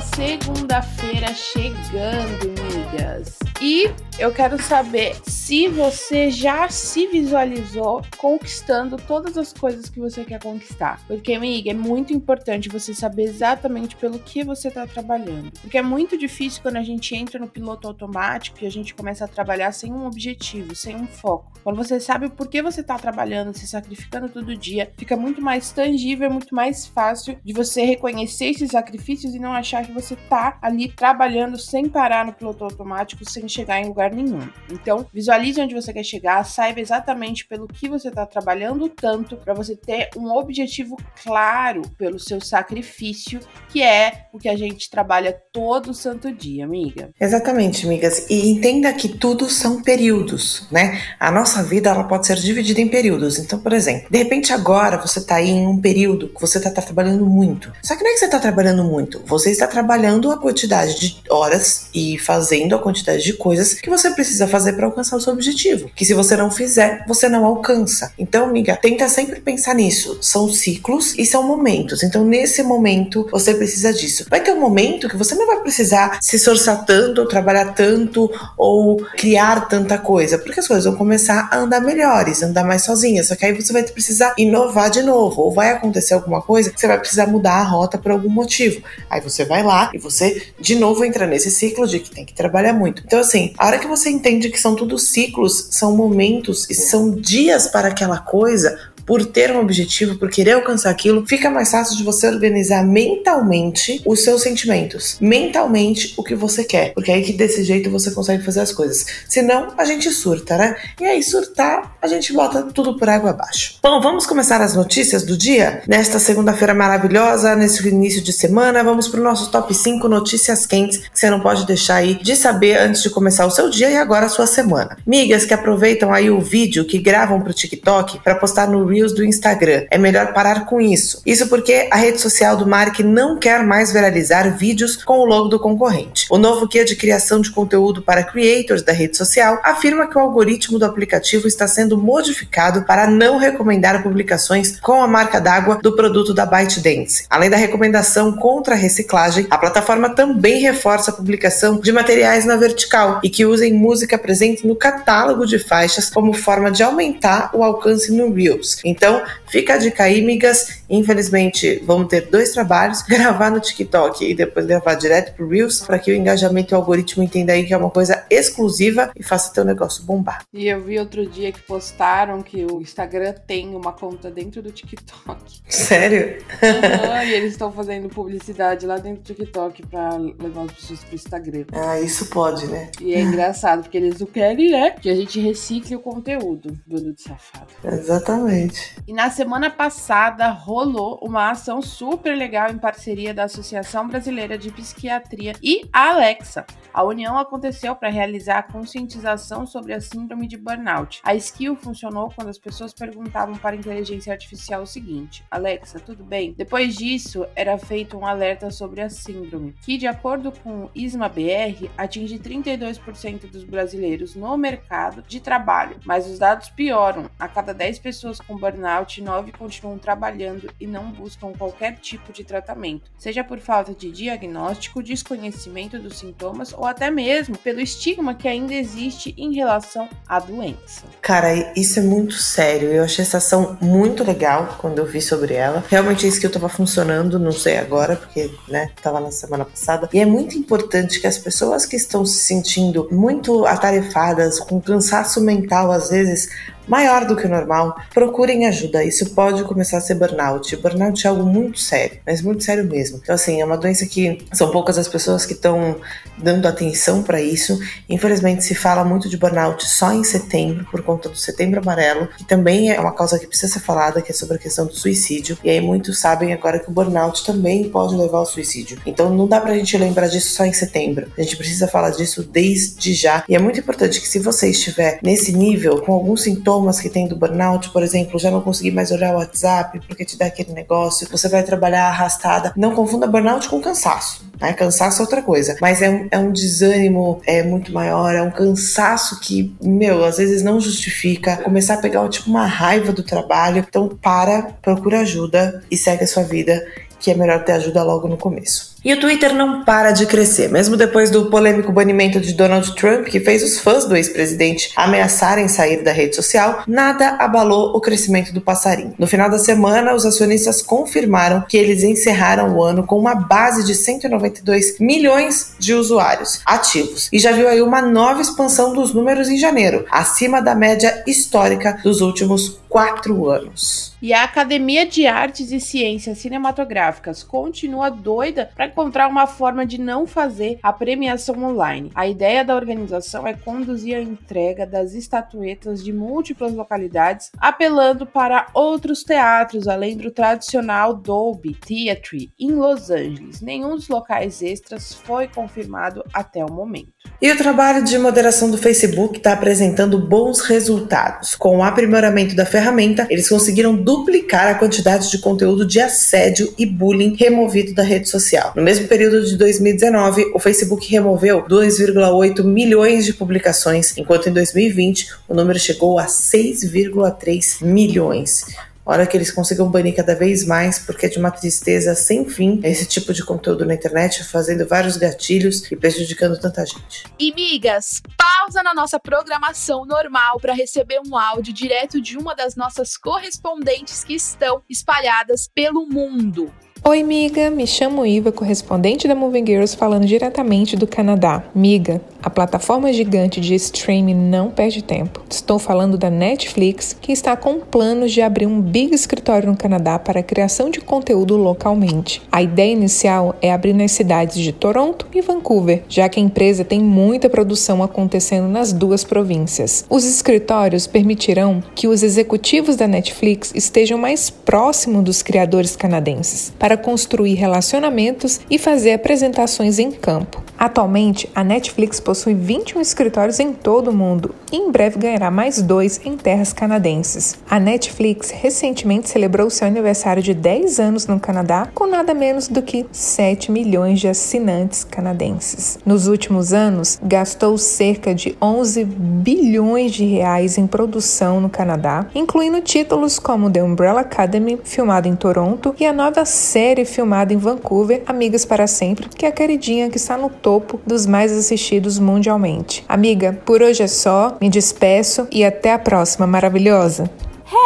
Segunda-feira chegando, migas. E eu quero saber se você já se visualizou conquistando todas as coisas que você quer conquistar. Porque, amiga, é muito importante você saber exatamente pelo que você está trabalhando. Porque é muito difícil quando a gente entra no piloto automático e a gente começa a trabalhar sem um objetivo, sem um foco. Quando você sabe por que você está trabalhando, se sacrificando todo dia, fica muito mais tangível, muito mais fácil de você reconhecer esses sacrifícios e não achar que você está ali trabalhando sem parar no piloto automático, sem chegar em lugar nenhum. Então, visualize onde você quer chegar, saiba exatamente pelo que você está trabalhando tanto para você ter um objetivo claro pelo seu sacrifício, que é o que a gente trabalha todo santo dia, amiga. Exatamente, amigas. E entenda que tudo são períodos, né? A nossa vida ela pode ser dividida em períodos. Então, por exemplo, de repente agora você está em um período que você está tá trabalhando muito. Só que não é que você está trabalhando muito, você está trabalhando a quantidade de horas e fazendo a quantidade de coisas que você precisa fazer para alcançar o seu objetivo. Que se você não fizer, você não alcança. Então, amiga, tenta sempre pensar nisso. São ciclos e são momentos. Então, nesse momento, você precisa disso. Vai ter um momento que você não vai precisar se esforçar tanto, ou trabalhar tanto, ou criar tanta coisa, porque as coisas vão começar a andar melhores, andar mais sozinhas. Só que aí você vai precisar inovar de novo, ou vai acontecer alguma coisa que você vai precisar mudar a rota por algum motivo. Aí você vai lá e você de novo entra nesse ciclo de que tem que trabalhar muito. Então, assim, a hora que você entende que são tudo ciclos, são momentos e são dias para aquela coisa, por ter um objetivo, por querer alcançar aquilo, fica mais fácil de você organizar mentalmente os seus sentimentos, mentalmente o que você quer, porque é aí que desse jeito você consegue fazer as coisas. Senão a gente surta, né? E aí surtar, a gente bota tudo por água abaixo. Bom, vamos começar as notícias do dia? Nesta segunda-feira maravilhosa, nesse início de semana, vamos para o nosso top 5 notícias quentes que você não pode deixar aí de saber antes de começar o seu dia e agora a sua semana. Migas que aproveitam aí o vídeo que gravam para o TikTok para postar no Reels do Instagram. É melhor parar com isso. Isso porque a rede social do Mark não quer mais viralizar vídeos com o logo do concorrente. O novo guia de criação de conteúdo para creators da rede social afirma que o algoritmo do aplicativo está sendo modificado para não recomendar publicações com a marca d'água do produto da ByteDance. Além da recomendação contra a reciclagem, a plataforma também reforça a publicação de materiais na vertical e que usem música presente no catálogo de faixas como forma de aumentar o alcance no Reels. Então, fica a dica migas. Infelizmente, vamos ter dois trabalhos: gravar no TikTok e depois gravar direto pro Reels, para que o engajamento e o algoritmo entenda aí que é uma coisa exclusiva e faça teu negócio bombar. E eu vi outro dia que postaram que o Instagram tem uma conta dentro do TikTok. Sério? Uhum, e eles estão fazendo publicidade lá dentro do TikTok para levar as pessoas pro Instagram. Ah, isso pode, né? E é engraçado, porque eles não querem, né? Que a gente recicle o conteúdo, bando de safado. Exatamente. E na semana passada rolou uma ação super legal em parceria da Associação Brasileira de Psiquiatria e a Alexa. A união aconteceu para realizar a conscientização sobre a síndrome de burnout. A skill funcionou quando as pessoas perguntavam para a inteligência artificial o seguinte: Alexa, tudo bem? Depois disso, era feito um alerta sobre a síndrome, que, de acordo com o ISMA BR, atinge 32% dos brasileiros no mercado de trabalho. Mas os dados pioram: a cada 10 pessoas com burnout, 9 continuam trabalhando e não buscam qualquer tipo de tratamento, seja por falta de diagnóstico, desconhecimento dos sintomas ou até mesmo pelo estigma que ainda existe em relação à doença. Cara, isso é muito sério. Eu achei essa ação muito legal quando eu vi sobre ela. Realmente isso que eu tava funcionando, não sei agora, porque, né, tava na semana passada. E é muito importante que as pessoas que estão se sentindo muito atarefadas, com cansaço mental, às vezes, maior do que o normal, procurem ajuda. Isso pode começar a ser burnout. Burnout é algo muito sério, mas muito sério mesmo. Então, assim, é uma doença que são poucas as pessoas que estão dando atenção para isso. Infelizmente, se fala muito de burnout só em setembro, por conta do setembro amarelo, que também é uma causa que precisa ser falada, que é sobre a questão do suicídio. E aí, muitos sabem agora que o burnout também pode levar ao suicídio. Então, não dá pra gente lembrar disso só em setembro. A gente precisa falar disso desde já. E é muito importante que, se você estiver nesse nível, com alguns sintomas que tem do burnout, por exemplo, já não conseguir mais olhar o WhatsApp porque te dá aquele negócio, você vai trabalhar arrastada. Não confunda burnout com cansaço. Né? Cansaço é outra coisa, mas é um, é um desânimo é muito maior, é um cansaço que, meu, às vezes não justifica. Começar a pegar tipo uma raiva do trabalho. Então, para, procura ajuda e segue a sua vida, que é melhor ter ajuda logo no começo. E o Twitter não para de crescer, mesmo depois do polêmico banimento de Donald Trump, que fez os fãs do ex-presidente ameaçarem sair da rede social, nada abalou o crescimento do passarinho. No final da semana, os acionistas confirmaram que eles encerraram o ano com uma base de 192 milhões de usuários ativos e já viu aí uma nova expansão dos números em janeiro, acima da média histórica dos últimos quatro anos. E a Academia de Artes e Ciências Cinematográficas continua doida para encontrar uma forma de não fazer a premiação online. A ideia da organização é conduzir a entrega das estatuetas de múltiplas localidades, apelando para outros teatros além do tradicional Dolby Theatre em Los Angeles. Nenhum dos locais extras foi confirmado até o momento. E o trabalho de moderação do Facebook está apresentando bons resultados. Com o aprimoramento da ferramenta, eles conseguiram duplicar a quantidade de conteúdo de assédio e bullying removido da rede social. No mesmo período de 2019, o Facebook removeu 2,8 milhões de publicações, enquanto em 2020 o número chegou a 6,3 milhões. Hora que eles consigam banir cada vez mais, porque é de uma tristeza sem fim esse tipo de conteúdo na internet, fazendo vários gatilhos e prejudicando tanta gente. E migas, pausa na nossa programação normal para receber um áudio direto de uma das nossas correspondentes que estão espalhadas pelo mundo. Oi, miga, me chamo Iva, correspondente da Moving Girls, falando diretamente do Canadá. Miga, a plataforma gigante de streaming não perde tempo. Estou falando da Netflix, que está com planos de abrir um big escritório no Canadá para a criação de conteúdo localmente. A ideia inicial é abrir nas cidades de Toronto e Vancouver, já que a empresa tem muita produção acontecendo nas duas províncias. Os escritórios permitirão que os executivos da Netflix estejam mais próximos dos criadores canadenses, para para construir relacionamentos e fazer apresentações em campo. Atualmente, a Netflix possui 21 escritórios em todo o mundo e em breve ganhará mais dois em terras canadenses. A Netflix recentemente celebrou seu aniversário de 10 anos no Canadá com nada menos do que 7 milhões de assinantes canadenses. Nos últimos anos, gastou cerca de 11 bilhões de reais em produção no Canadá, incluindo títulos como The Umbrella Academy, filmado em Toronto, e a nova série filmada em Vancouver, Amigas para Sempre, que é a queridinha que está no topo dos mais assistidos mundialmente. Amiga, por hoje é só, me despeço e até a próxima, maravilhosa!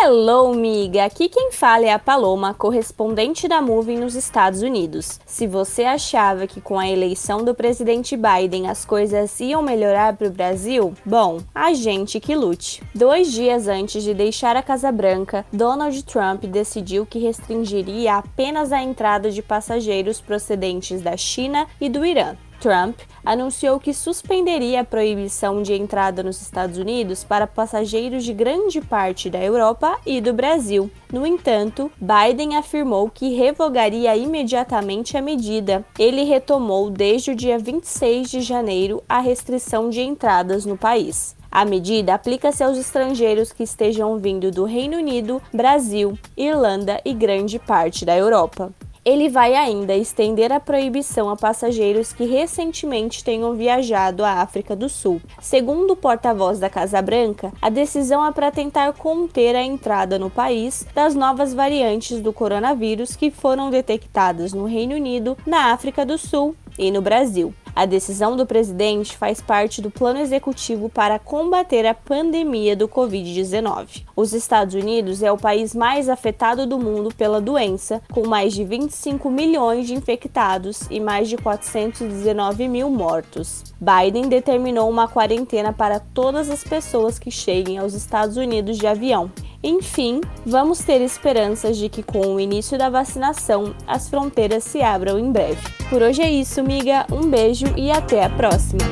Hello, miga! Aqui quem fala é a Paloma, correspondente da Moving nos Estados Unidos. Se você achava que com a eleição do presidente Biden as coisas iam melhorar para o Brasil, bom, a gente que lute. Dois dias antes de deixar a Casa Branca, Donald Trump decidiu que restringiria apenas a entrada de passageiros procedentes da China e do Irã. Trump anunciou que suspenderia a proibição de entrada nos Estados Unidos para passageiros de grande parte da Europa e do Brasil. No entanto, Biden afirmou que revogaria imediatamente a medida. Ele retomou desde o dia 26 de janeiro a restrição de entradas no país. A medida aplica-se aos estrangeiros que estejam vindo do Reino Unido, Brasil, Irlanda e grande parte da Europa. Ele vai ainda estender a proibição a passageiros que recentemente tenham viajado à África do Sul. Segundo o porta-voz da Casa Branca, a decisão é para tentar conter a entrada no país das novas variantes do coronavírus que foram detectadas no Reino Unido, na África do Sul e no Brasil. A decisão do presidente faz parte do plano executivo para combater a pandemia do Covid-19. Os Estados Unidos é o país mais afetado do mundo pela doença, com mais de 25 milhões de infectados e mais de 419 mil mortos. Biden determinou uma quarentena para todas as pessoas que cheguem aos Estados Unidos de avião. Enfim, vamos ter esperanças de que com o início da vacinação as fronteiras se abram em breve. Por hoje é isso, miga. Um beijo e até a próxima.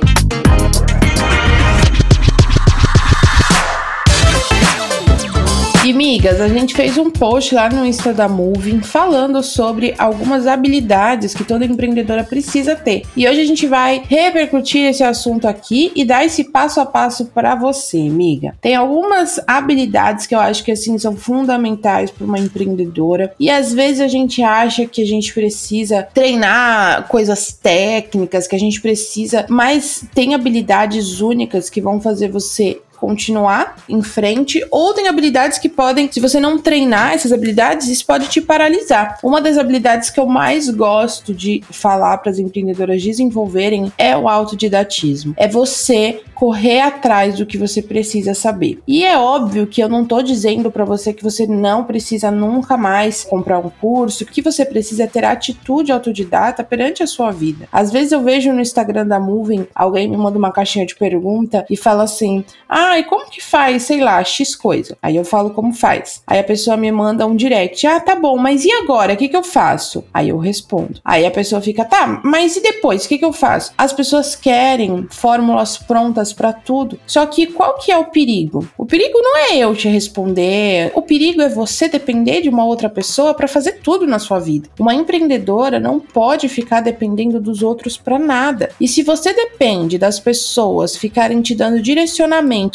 E migas, a gente fez um post lá no Insta da Moving falando sobre algumas habilidades que toda empreendedora precisa ter. E hoje a gente vai repercutir esse assunto aqui e dar esse passo a passo para você, miga. Tem algumas habilidades que eu acho que assim são fundamentais para uma empreendedora e às vezes a gente acha que a gente precisa treinar coisas técnicas, que a gente precisa, mas tem habilidades únicas que vão fazer você continuar em frente, ou tem habilidades que podem, se você não treinar essas habilidades, isso pode te paralisar. Uma das habilidades que eu mais gosto de falar para as empreendedoras desenvolverem é o autodidatismo. É você correr atrás do que você precisa saber. E é óbvio que eu não tô dizendo para você que você não precisa nunca mais comprar um curso, que você precisa ter atitude autodidata perante a sua vida. Às vezes eu vejo no Instagram da Moving, alguém me manda uma caixinha de pergunta e fala assim: "Ah, e como que faz, sei lá, X coisa?". Aí eu falo como faz. Aí a pessoa me manda um direct: "Ah, tá bom, mas e agora? O que que eu faço?". Aí eu respondo. Aí a pessoa fica: "Tá, mas e depois? O que que eu faço?". As pessoas querem fórmulas prontas para tudo. Só que qual que é o perigo? O perigo não é eu te responder, o perigo é você depender de uma outra pessoa para fazer tudo na sua vida. Uma empreendedora não pode ficar dependendo dos outros para nada. E se você depende das pessoas ficarem te dando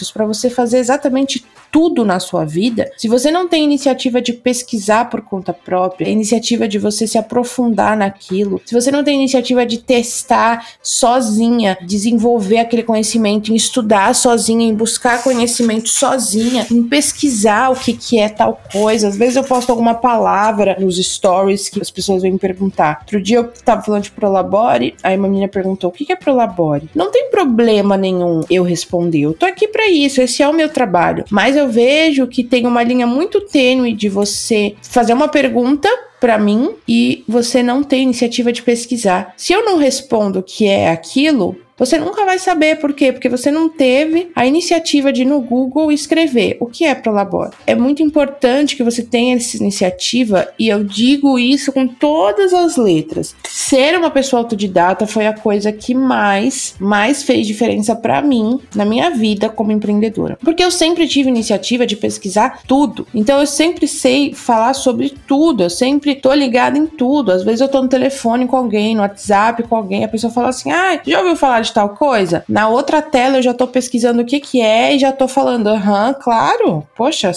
direcionamentos para você fazer exatamente tudo na sua vida, se você não tem iniciativa de pesquisar por conta própria, iniciativa de você se aprofundar naquilo, se você não tem iniciativa de testar sozinha, desenvolver aquele conhecimento, em estudar sozinha, em buscar conhecimento sozinha, em pesquisar o que, que é tal coisa. Às vezes eu posto alguma palavra nos stories que as pessoas vêm me perguntar. Outro dia eu tava falando de Prolabore, aí uma menina perguntou: o que é Prolabore? Não tem problema nenhum eu responder. Eu tô aqui para isso, esse é o meu trabalho. Mas eu vejo que tem uma linha muito tênue de você fazer uma pergunta para mim e você não ter iniciativa de pesquisar. Se eu não respondo que é aquilo, você nunca vai saber por quê? Porque você não teve a iniciativa de ir no Google escrever o que é Prolabore. É muito importante que você tenha essa iniciativa e eu digo isso com todas as letras. Ser uma pessoa autodidata foi a coisa que mais, mais fez diferença para mim na minha vida como empreendedora. Porque eu sempre tive iniciativa de pesquisar tudo. Então eu sempre sei falar sobre tudo. Eu sempre tô ligada em tudo. Às vezes eu tô no telefone com alguém, no WhatsApp com alguém, a pessoa fala assim: "Ah, já ouviu falar de tal coisa? Na outra tela eu já tô pesquisando o que que é e já tô falando, aham, claro, poxa,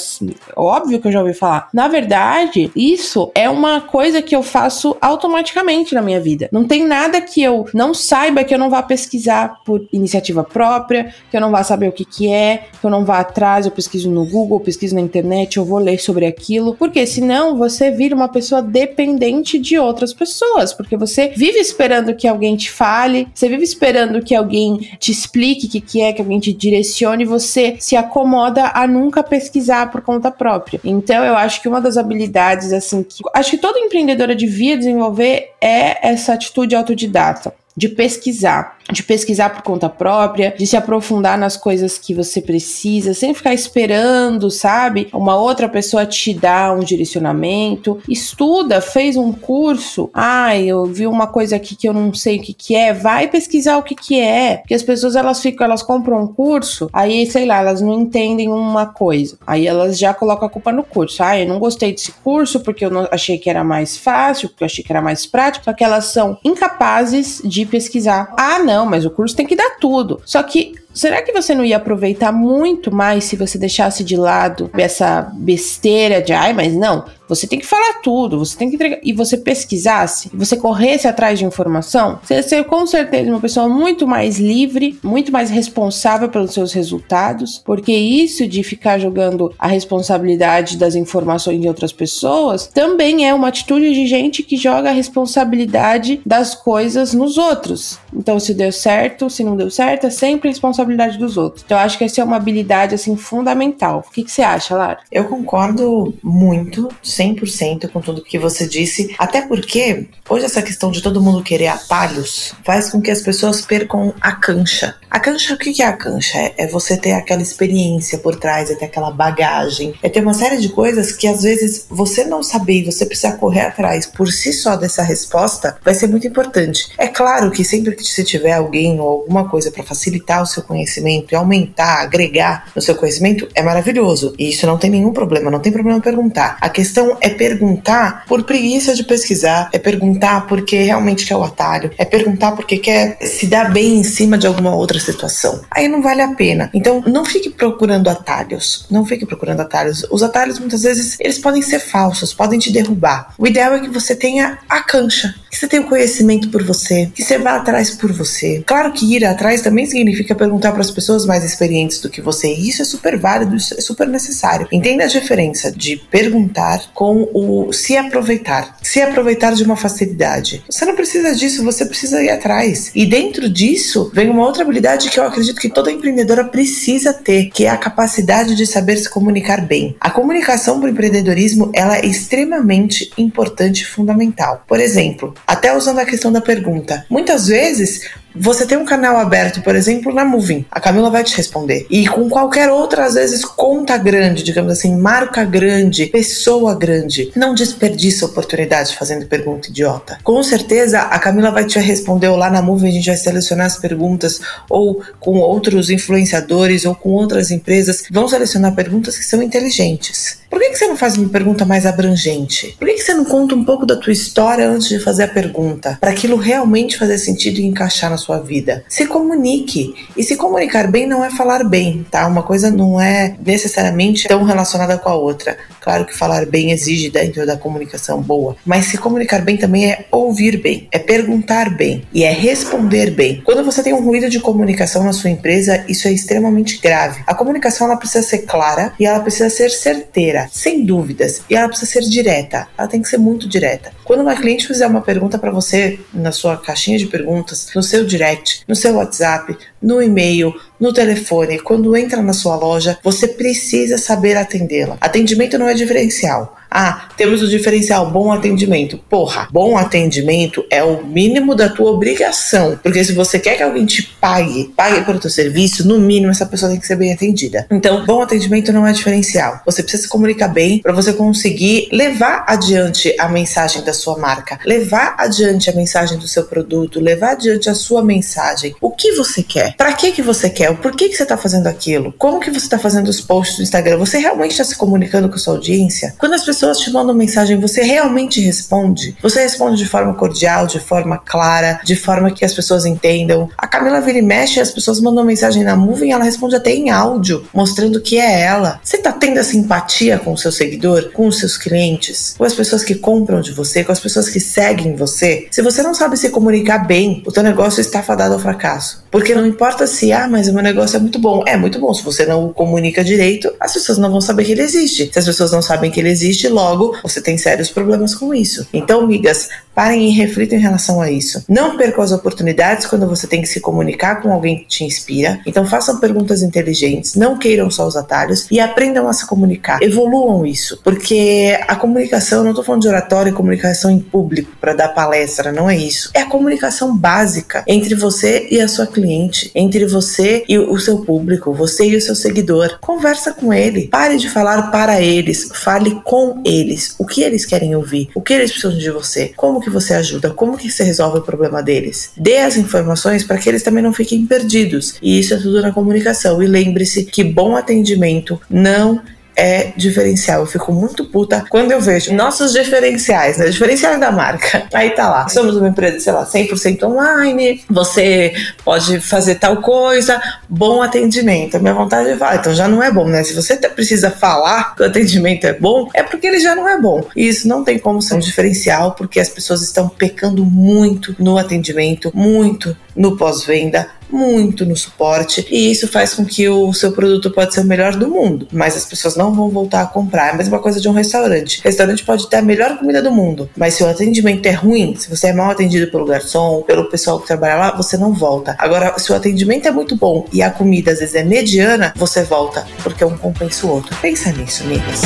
óbvio que eu já ouvi falar. Na verdade, isso é uma coisa que eu faço automaticamente na minha vida. Não tem nada que eu não saiba que eu não vá pesquisar por iniciativa própria, que eu não vá saber o que que é, que eu não vá atrás, eu pesquiso no Google, eu pesquiso na internet, eu vou ler sobre aquilo, porque senão você vira uma pessoa dependente de outras pessoas, porque você vive esperando que alguém te fale, você vive esperando que alguém te explique o que, que é, que alguém te direcione, você se acomoda a nunca pesquisar por conta própria. Então, eu acho que uma das habilidades, assim, que acho que toda empreendedora devia desenvolver é essa atitude autodidata de pesquisar, de pesquisar por conta própria, de se aprofundar nas coisas que você precisa, sem ficar esperando, sabe? Uma outra pessoa te dar um direcionamento. Estuda, fez um curso. Ah, eu vi uma coisa aqui que eu não sei o que que é. Vai pesquisar o que que é. Porque as pessoas elas ficam, elas compram um curso, aí sei lá, elas não entendem uma coisa. Aí elas já colocam a culpa no curso. Ah, eu não gostei desse curso porque eu não achei que era mais fácil, porque eu achei que era mais prático. Só que elas são incapazes de pesquisar. Ah, não, mas o curso tem que dar tudo. Só que será que você não ia aproveitar muito mais se você deixasse de lado essa besteira de ai, mas não, você tem que falar tudo, você tem que entregar. E você pesquisasse, você corresse atrás de informação, você ia ser com certeza uma pessoa muito mais livre, muito mais responsável pelos seus resultados, porque isso de ficar jogando a responsabilidade das informações de outras pessoas também é uma atitude de gente que joga a responsabilidade das coisas nos outros. Então, se deu certo, se não deu certo, é sempre responsabilidade dos outros. Então, acho que essa é uma habilidade assim fundamental. O que, que você acha, Lara? Eu concordo muito 100% com tudo que você disse, até porque hoje essa questão de todo mundo querer atalhos faz com que as pessoas percam a cancha. A cancha, o que é a cancha? É, é você ter aquela experiência por trás, é ter aquela bagagem, é ter uma série de coisas que às vezes você não saber e você precisa correr atrás por si só dessa resposta vai ser muito importante. É claro que sempre que você tiver alguém ou alguma coisa para facilitar o seu conhecimento e aumentar, agregar no seu conhecimento, é maravilhoso. E isso não tem nenhum problema, não tem problema perguntar. A questão é perguntar por preguiça de pesquisar, é perguntar porque realmente quer o atalho, é perguntar porque quer se dar bem em cima de alguma outra situação. Aí não vale a pena. Então não fique procurando atalhos, não fique procurando atalhos. Os atalhos muitas vezes eles podem ser falsos, podem te derrubar. O ideal é que você tenha a cancha, que você tenha o conhecimento por você, que você vá atrás por você. Claro que ir atrás também significa perguntar para as pessoas mais experientes do que você. E isso é super válido, isso é super necessário. Entenda a diferença de perguntar com o se aproveitar, se aproveitar de uma facilidade. Você não precisa disso, você precisa ir atrás. E dentro disso vem uma outra habilidade que eu acredito que toda empreendedora precisa ter, que é a capacidade de saber se comunicar bem. A comunicação para o empreendedorismo ela é extremamente importante e fundamental. Por exemplo, até usando a questão da pergunta, muitas vezes você tem um canal aberto, por exemplo, na Moving. A Camila vai te responder. E com qualquer outra, às vezes, conta grande, digamos assim, marca grande, pessoa grande. Não desperdiça oportunidade fazendo pergunta idiota. Com certeza, a Camila vai te responder ou lá na Moving a gente vai selecionar as perguntas ou com outros influenciadores ou com outras empresas vão selecionar perguntas que são inteligentes. Por que, que você não faz uma pergunta mais abrangente? Por que, que você não conta um pouco da tua história antes de fazer a pergunta? Para aquilo realmente fazer sentido e encaixar na sua vida. Se comunique. E se comunicar bem não é falar bem, tá? Uma coisa não é necessariamente tão relacionada com a outra. Claro que falar bem exige dentro da comunicação boa, mas se comunicar bem também é ouvir bem, é perguntar bem e é responder bem. Quando você tem um ruído de comunicação na sua empresa, isso é extremamente grave. A comunicação ela precisa ser clara e ela precisa ser certeira, sem dúvidas, e ela precisa ser direta. Ela tem que ser muito direta. Quando uma cliente fizer uma pergunta para você na sua caixinha de perguntas, no seu direct, no seu WhatsApp, no e-mail, no telefone, quando entra na sua loja, você precisa saber atendê-la. Atendimento não é diferencial. Ah, temos o diferencial bom atendimento. Porra, bom atendimento é o mínimo da tua obrigação. Porque se você quer que alguém te pague, pague pelo teu serviço, no mínimo essa pessoa tem que ser bem atendida. Então, bom atendimento não é diferencial. Você precisa se comunicar bem para você conseguir levar adiante a mensagem da sua marca, levar adiante a mensagem do seu produto, levar adiante a sua mensagem. O que você quer? Para que que você quer? O porquê que você está fazendo aquilo? Como que você está fazendo os posts no Instagram? Você realmente está se comunicando com a sua audiência? Quando as pessoas te mandam mensagem, você realmente responde? Você responde de forma cordial, de forma clara, de forma que as pessoas entendam? A Camila vira e mexe, as pessoas mandam mensagem na Moving, ela responde até em áudio, mostrando que é ela. Você tá tendo essa empatia com o seu seguidor, com os seus clientes, com as pessoas que compram de você, com as pessoas que seguem você? Se você não sabe se comunicar bem, o teu negócio está fadado ao fracasso. Porque não importa se, ah, mas o meu negócio é muito bom. É muito bom. Se você não o comunica direito, as pessoas não vão saber que ele existe. Se as pessoas não sabem que ele existe, logo você tem sérios problemas com isso. Então, migas, parem e reflitam em relação a isso. Não percam as oportunidades quando você tem que se comunicar com alguém que te inspira. Então, façam perguntas inteligentes, não queiram só os atalhos e aprendam a se comunicar. Evoluam isso, porque a comunicação, não estou falando de oratório e comunicação em público para dar palestra, não é isso. É a comunicação básica entre você e a sua cliente, entre você e o seu público, você e o seu seguidor. Conversa com ele, pare de falar para eles, fale com eles, o que eles querem ouvir, o que eles precisam de você, como que você ajuda, como que você resolve o problema deles. Dê as informações para que eles também não fiquem perdidos. E isso é tudo na comunicação. E lembre-se que bom atendimento não é diferencial. Eu fico muito puta quando eu vejo nossos diferenciais, né? Diferenciais da marca. Aí tá lá, somos uma empresa, sei lá, 100% online, você pode fazer tal coisa, bom atendimento. A minha vontade é falar, então já não é bom, né? Se você precisa falar que o atendimento é bom, é porque ele já não é bom. E isso não tem como ser um diferencial, porque as pessoas estão pecando muito no atendimento, muito no pós-venda, muito no suporte e isso faz com que o seu produto pode ser o melhor do mundo, mas as pessoas não vão voltar a comprar. É a mesma coisa de um restaurante. Restaurante pode ter a melhor comida do mundo, mas se o atendimento é ruim, se você é mal atendido pelo garçom, pelo pessoal que trabalha lá, você não volta. Agora, se o atendimento é muito bom e a comida às vezes é mediana, você volta, porque um compensa o outro. Pensa nisso, amigas.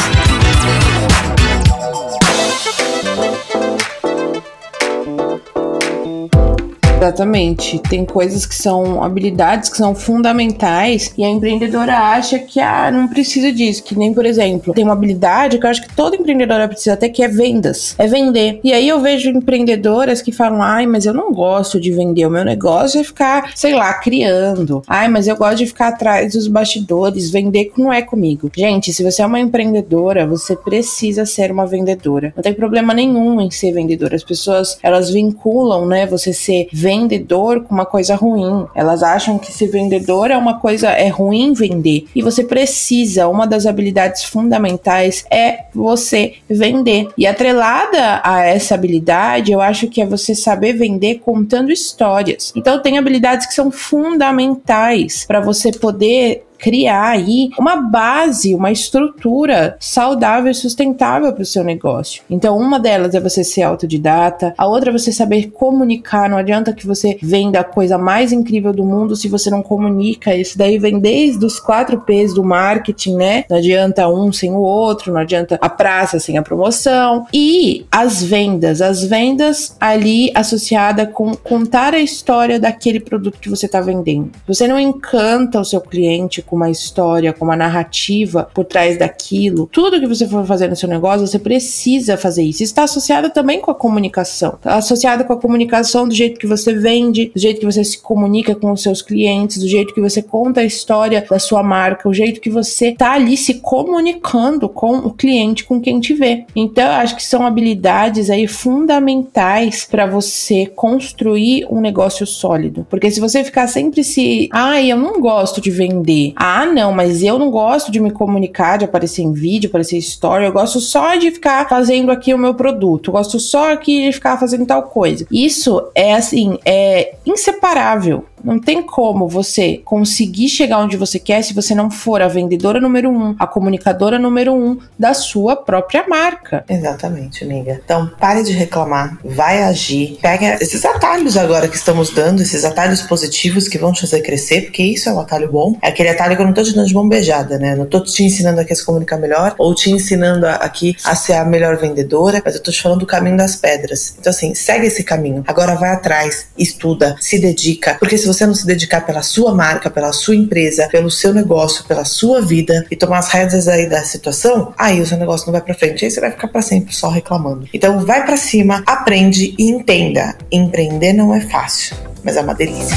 Exatamente. Tem coisas que são habilidades que são fundamentais e a empreendedora acha que ah, não precisa disso. Que nem, por exemplo, tem uma habilidade que eu acho que toda empreendedora precisa até que é vendas. É vender. E aí eu vejo empreendedoras que falam: ai, mas eu não gosto de vender. O meu negócio é ficar, sei lá, criando. Ai, mas eu gosto de ficar atrás dos bastidores. Vender não é comigo. Gente, se você é uma empreendedora, você precisa ser uma vendedora. Não tem problema nenhum em ser vendedora. As pessoas, elas vinculam, né, você ser vendedora vendedor com uma coisa ruim. Elas acham que ser vendedor é uma coisa é ruim vender. E você precisa, uma das habilidades fundamentais é você vender. E atrelada a essa habilidade, eu acho que é você saber vender contando histórias. Então tem habilidades que são fundamentais para você poder criar aí uma base, uma estrutura saudável e sustentável para o seu negócio. Então, uma delas é você ser autodidata, a outra é você saber comunicar. Não adianta que você venda a coisa mais incrível do mundo se você não comunica. Isso daí vem desde os quatro P's do marketing, né? Não adianta um sem o outro, não adianta a praça sem a promoção. E as vendas, as vendas ali associada com contar a história daquele produto que você está vendendo. Você não encanta o seu cliente com uma história, com uma narrativa por trás daquilo. Tudo que você for fazer no seu negócio, você precisa fazer isso. Está associado também com a comunicação. Está associado com a comunicação do jeito que você vende, do jeito que você se comunica com os seus clientes, do jeito que você conta a história da sua marca, o jeito que você tá ali se comunicando com o cliente, com quem te vê. Então, eu acho que são habilidades aí fundamentais para você construir um negócio sólido. Porque se você ficar sempre se, ai, eu não gosto de vender, ah, não, mas eu não gosto de me comunicar, de aparecer em vídeo, aparecer em story. Eu gosto só de ficar fazendo aqui o meu produto. Eu gosto só aqui de ficar fazendo tal coisa. Isso é assim, é inseparável não tem como você conseguir chegar onde você quer se você não for a vendedora número um, a comunicadora número um da sua própria marca. Exatamente, amiga. Então, pare de reclamar, vai agir, pega esses atalhos agora que estamos dando, esses atalhos positivos que vão te fazer crescer, porque isso é um atalho bom. É aquele atalho que eu não tô te dando de mão beijada, né? Não tô te ensinando aqui a se comunicar melhor ou te ensinando aqui a ser a melhor vendedora, mas eu tô te falando do caminho das pedras. Então, assim, segue esse caminho. Agora vai atrás, estuda, se dedica, porque se você não se dedicar pela sua marca, pela sua empresa, pelo seu negócio, pela sua vida e tomar as rédeas aí da situação, aí o seu negócio não vai para frente, aí você vai ficar para sempre só reclamando. Então vai para cima, aprende e entenda. Empreender não é fácil, mas é uma delícia.